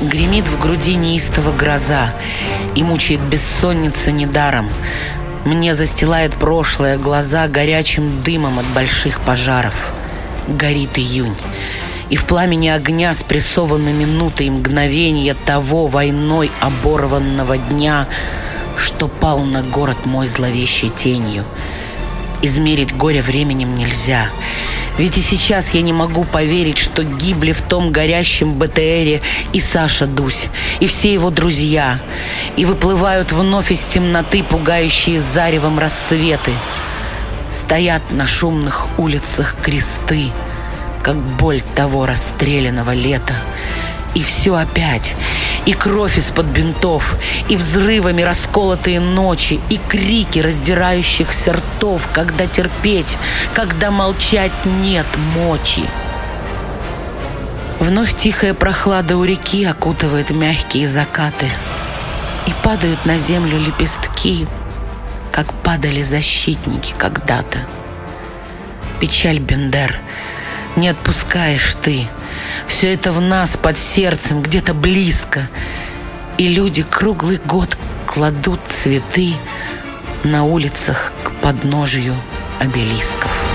Гремит в груди неистово гроза И мучает бессонница недаром Мне застилает прошлое глаза Горячим дымом от больших пожаров Горит июнь и в пламени огня спрессованы минуты и мгновения того войной оборванного дня, что пал на город мой зловещей тенью. Измерить горе временем нельзя. Ведь и сейчас я не могу поверить, что гибли в том горящем БТРе и Саша Дусь, и все его друзья, и выплывают вновь из темноты пугающие заревом рассветы. Стоят на шумных улицах кресты, как боль того расстрелянного лета. И все опять. И кровь из-под бинтов, и взрывами расколотые ночи, и крики раздирающихся ртов, когда терпеть, когда молчать нет мочи. Вновь тихая прохлада у реки окутывает мягкие закаты. И падают на землю лепестки, как падали защитники когда-то. Печаль Бендер — не отпускаешь ты. Все это в нас, под сердцем, где-то близко. И люди круглый год кладут цветы на улицах к подножию обелисков.